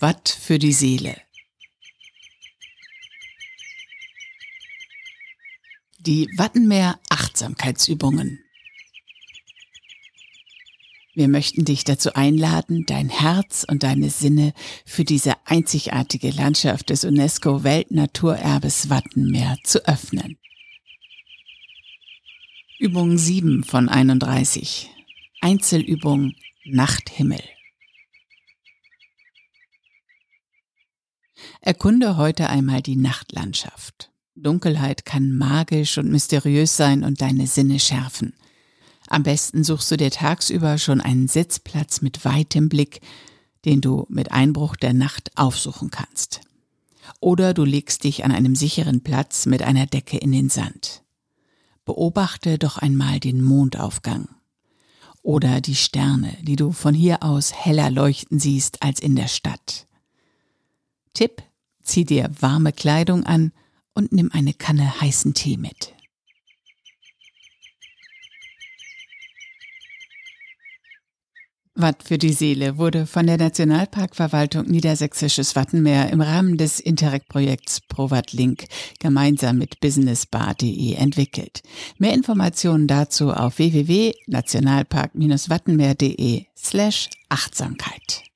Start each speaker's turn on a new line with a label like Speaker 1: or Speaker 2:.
Speaker 1: Watt für die Seele. Die Wattenmeer Achtsamkeitsübungen. Wir möchten dich dazu einladen, dein Herz und deine Sinne für diese einzigartige Landschaft des UNESCO Weltnaturerbes Wattenmeer zu öffnen. Übung 7 von 31. Einzelübung Nachthimmel. Erkunde heute einmal die Nachtlandschaft. Dunkelheit kann magisch und mysteriös sein und deine Sinne schärfen. Am besten suchst du dir tagsüber schon einen Sitzplatz mit weitem Blick, den du mit Einbruch der Nacht aufsuchen kannst. Oder du legst dich an einem sicheren Platz mit einer Decke in den Sand. Beobachte doch einmal den Mondaufgang. Oder die Sterne, die du von hier aus heller leuchten siehst als in der Stadt. Tipp, zieh dir warme Kleidung an und nimm eine Kanne heißen Tee mit. Watt für die Seele wurde von der Nationalparkverwaltung Niedersächsisches Wattenmeer im Rahmen des Interreg-Projekts ProWatt Link gemeinsam mit businessbar.de entwickelt. Mehr Informationen dazu auf www.nationalpark-wattenmeer.de slash Achtsamkeit.